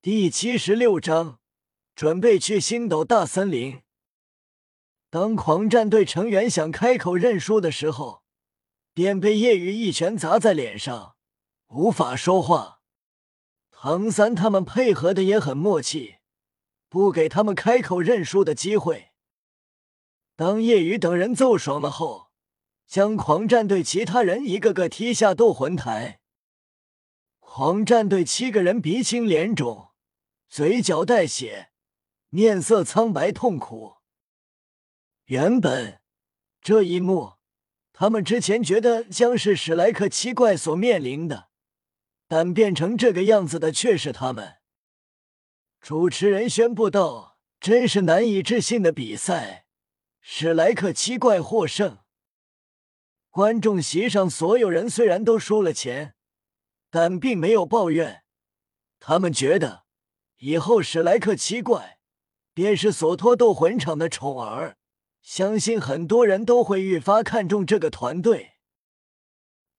第七十六章，准备去星斗大森林。当狂战队成员想开口认输的时候，便被叶雨一拳砸在脸上，无法说话。唐三他们配合的也很默契，不给他们开口认输的机会。当叶雨等人揍爽了后，将狂战队其他人一个个踢下斗魂台。狂战队七个人鼻青脸肿，嘴角带血，面色苍白痛苦。原本这一幕，他们之前觉得将是史莱克七怪所面临的，但变成这个样子的却是他们。主持人宣布道：“真是难以置信的比赛，史莱克七怪获胜。”观众席上所有人虽然都输了钱。但并没有抱怨，他们觉得以后史莱克七怪便是索托斗魂场的宠儿，相信很多人都会愈发看重这个团队。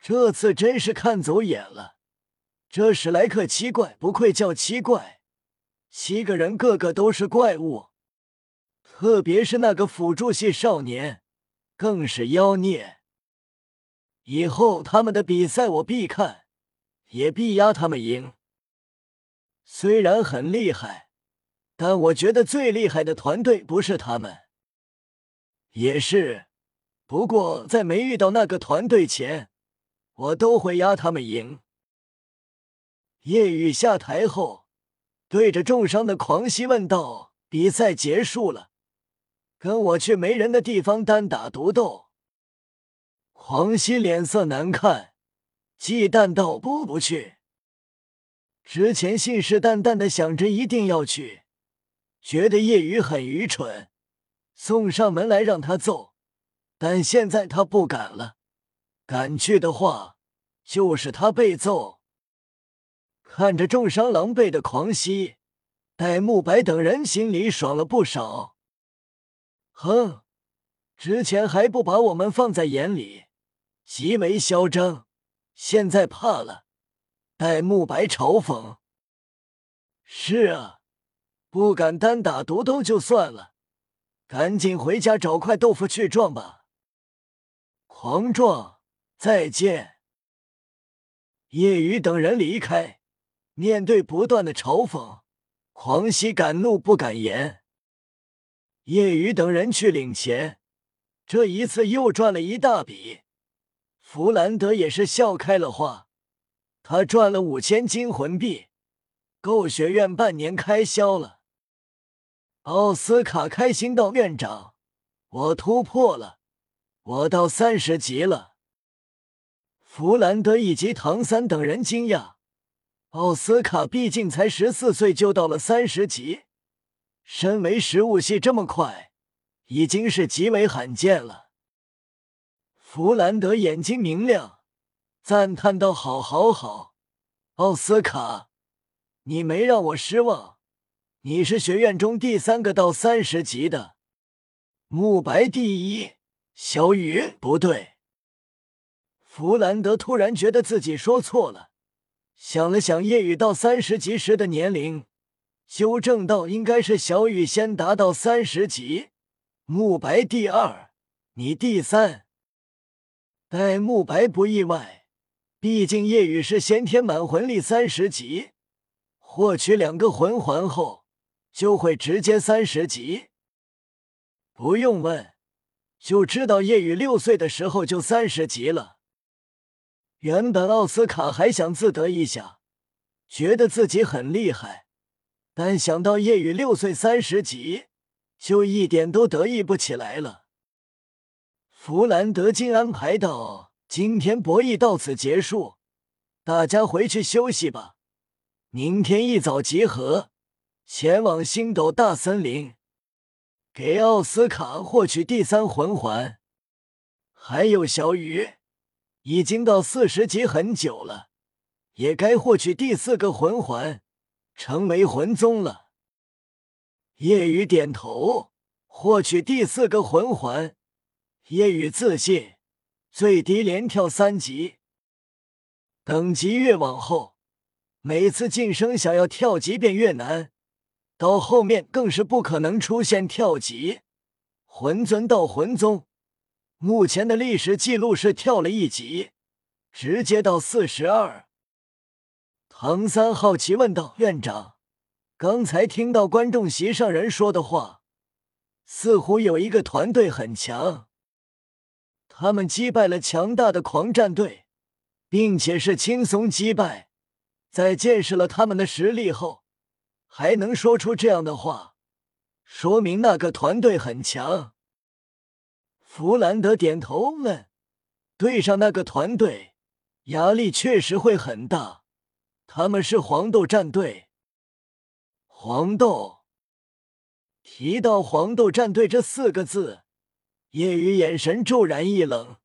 这次真是看走眼了，这史莱克七怪不愧叫七怪，七个人个个都是怪物，特别是那个辅助系少年，更是妖孽。以后他们的比赛我必看。也必压他们赢。虽然很厉害，但我觉得最厉害的团队不是他们。也是，不过在没遇到那个团队前，我都会压他们赢。夜雨下台后，对着重伤的狂熙问道：“比赛结束了，跟我去没人的地方单打独斗。”狂熙脸色难看。忌惮道：“不，不去。之前信誓旦旦的想着一定要去，觉得叶雨很愚蠢，送上门来让他揍。但现在他不敢了，敢去的话，就是他被揍。”看着重伤狼狈的狂熙，戴沐白等人心里爽了不少。哼，之前还不把我们放在眼里，极为嚣张。现在怕了，戴沐白嘲讽：“是啊，不敢单打独斗就算了，赶紧回家找块豆腐去撞吧。”狂撞，再见。叶雨等人离开，面对不断的嘲讽，狂喜敢怒不敢言。叶雨等人去领钱，这一次又赚了一大笔。弗兰德也是笑开了花，他赚了五千金魂币，够学院半年开销了。奥斯卡开心道：“院长，我突破了，我到三十级了。”弗兰德以及唐三等人惊讶，奥斯卡毕竟才十四岁就到了三十级，身为食物系这么快，已经是极为罕见了。弗兰德眼睛明亮，赞叹道：“好，好，好，奥斯卡，你没让我失望。你是学院中第三个到三十级的，慕白第一，小雨不对。”弗兰德突然觉得自己说错了，想了想夜雨到三十级时的年龄，纠正道：“应该是小雨先达到三十级，慕白第二，你第三。”戴沐白不意外，毕竟夜雨是先天满魂力三十级，获取两个魂环后就会直接三十级。不用问，就知道夜雨六岁的时候就三十级了。原本奥斯卡还想自得一下，觉得自己很厉害，但想到夜雨六岁三十级，就一点都得意不起来了。弗兰德金安排道：“今天博弈到此结束，大家回去休息吧。明天一早集合，前往星斗大森林，给奥斯卡获取第三魂环。还有小雨，已经到四十级很久了，也该获取第四个魂环，成为魂宗了。”夜雨点头，获取第四个魂环。夜雨自信，最低连跳三级。等级越往后，每次晋升想要跳级便越难，到后面更是不可能出现跳级。魂尊到魂宗，目前的历史记录是跳了一级，直接到四十二。唐三好奇问道：“院长，刚才听到观众席上人说的话，似乎有一个团队很强，他们击败了强大的狂战队，并且是轻松击败。在见识了他们的实力后，还能说出这样的话，说明那个团队很强。”弗兰德点头问：“对上那个团队，压力确实会很大。”他们是黄豆战队。黄豆提到“黄豆战队”这四个字，叶雨眼神骤然一冷，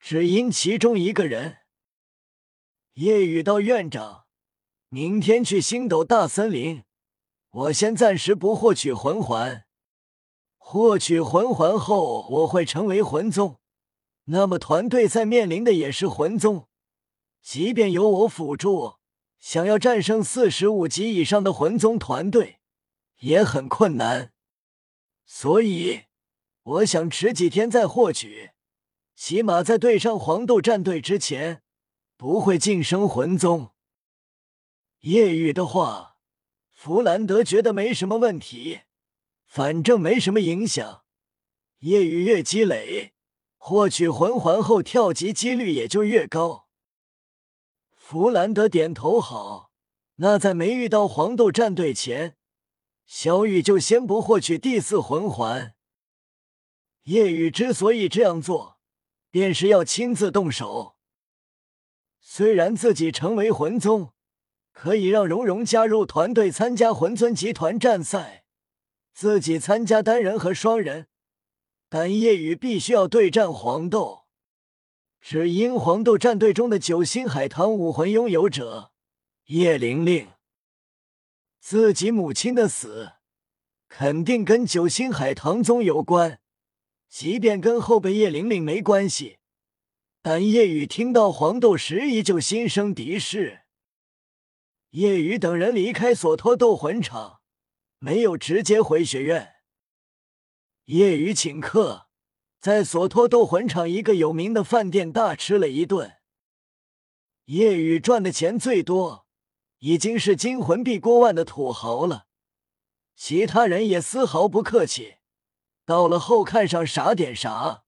只因其中一个人。叶雨道：“院长，明天去星斗大森林，我先暂时不获取魂环。获取魂环后，我会成为魂宗，那么团队在面临的也是魂宗，即便有我辅助。”想要战胜四十五级以上的魂宗团队也很困难，所以我想迟几天再获取，起码在对上黄豆战队之前不会晋升魂宗。夜雨的话，弗兰德觉得没什么问题，反正没什么影响。夜雨越积累，获取魂环后跳级几率也就越高。弗兰德点头，好。那在没遇到黄豆战队前，小雨就先不获取第四魂环。叶雨之所以这样做，便是要亲自动手。虽然自己成为魂宗，可以让蓉蓉加入团队参加魂尊集团战赛，自己参加单人和双人，但叶雨必须要对战黄豆。只因黄豆战队中的九星海棠武魂拥有者叶玲玲，自己母亲的死肯定跟九星海棠宗有关，即便跟后辈叶玲玲没关系，但叶雨听到黄豆时依旧心生敌视。叶雨等人离开索托斗魂场，没有直接回学院。叶雨请客。在索托斗魂场一个有名的饭店大吃了一顿。叶雨赚的钱最多，已经是金魂币过万的土豪了。其他人也丝毫不客气，到了后看上啥点啥。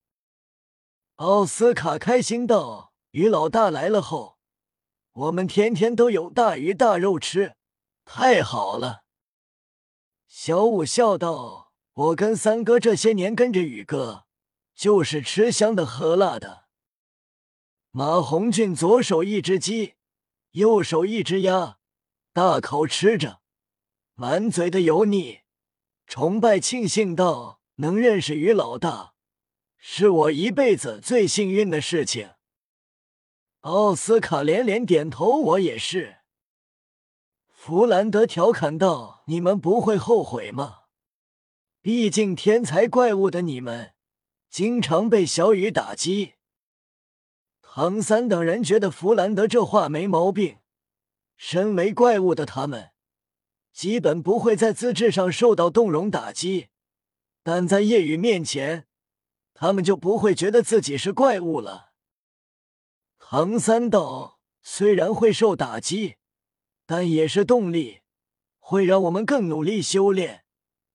奥斯卡开心道：“于老大来了后，我们天天都有大鱼大肉吃，太好了。”小五笑道：“我跟三哥这些年跟着宇哥。”就是吃香的喝辣的。马红俊左手一只鸡，右手一只鸭，大口吃着，满嘴的油腻，崇拜庆幸道：“能认识于老大，是我一辈子最幸运的事情。”奥斯卡连连点头：“我也是。”弗兰德调侃道：“你们不会后悔吗？毕竟天才怪物的你们。”经常被小雨打击，唐三等人觉得弗兰德这话没毛病。身为怪物的他们，基本不会在资质上受到动容打击，但在夜雨面前，他们就不会觉得自己是怪物了。唐三道虽然会受打击，但也是动力，会让我们更努力修炼，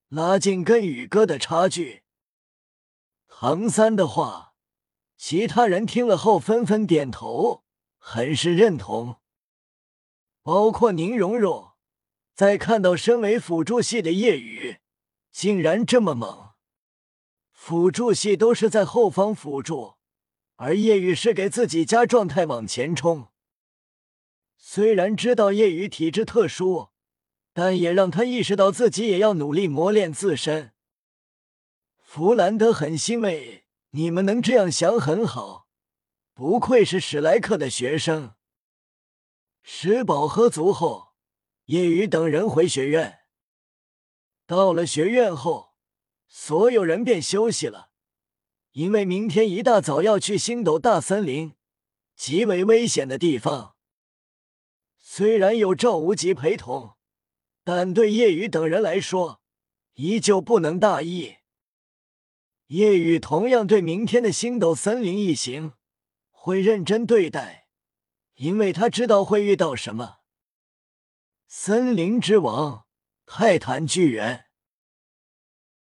拉近跟宇哥的差距。唐三的话，其他人听了后纷纷点头，很是认同。包括宁荣荣，在看到身为辅助系的叶雨竟然这么猛，辅助系都是在后方辅助，而叶雨是给自己加状态往前冲。虽然知道叶雨体质特殊，但也让他意识到自己也要努力磨练自身。弗兰德很欣慰，你们能这样想很好，不愧是史莱克的学生。吃饱喝足后，叶雨等人回学院。到了学院后，所有人便休息了，因为明天一大早要去星斗大森林，极为危险的地方。虽然有赵无极陪同，但对叶雨等人来说，依旧不能大意。叶雨同样对明天的星斗森林一行会认真对待，因为他知道会遇到什么。森林之王泰坦巨人。